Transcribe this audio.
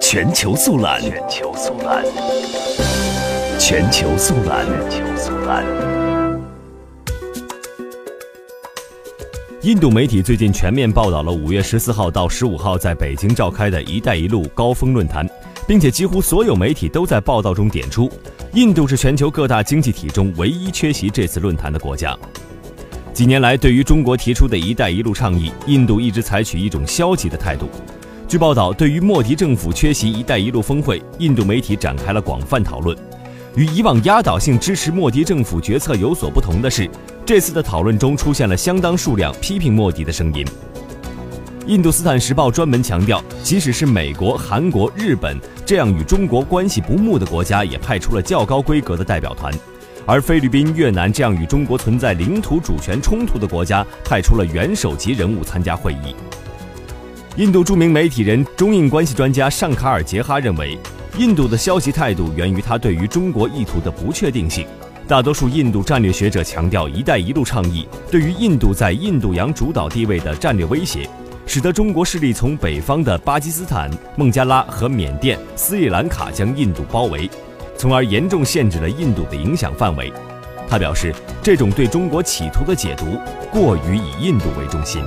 全球速览，全球速览，全球速览，全球速览。印度媒体最近全面报道了五月十四号到十五号在北京召开的一带一路高峰论坛，并且几乎所有媒体都在报道中点出，印度是全球各大经济体中唯一缺席这次论坛的国家。几年来，对于中国提出的一带一路倡议，印度一直采取一种消极的态度。据报道，对于莫迪政府缺席“一带一路”峰会，印度媒体展开了广泛讨论。与以往压倒性支持莫迪政府决策有所不同的是，这次的讨论中出现了相当数量批评莫迪的声音。印度斯坦时报专门强调，即使是美国、韩国、日本这样与中国关系不睦的国家，也派出了较高规格的代表团。而菲律宾、越南这样与中国存在领土主权冲突的国家，派出了元首级人物参加会议。印度著名媒体人、中印关系专家尚卡尔·杰哈认为，印度的消极态度源于他对于中国意图的不确定性。大多数印度战略学者强调，“一带一路”倡议对于印度在印度洋主导地位的战略威胁，使得中国势力从北方的巴基斯坦、孟加拉和缅甸、斯里兰卡将印度包围。从而严重限制了印度的影响范围。他表示，这种对中国企图的解读过于以印度为中心。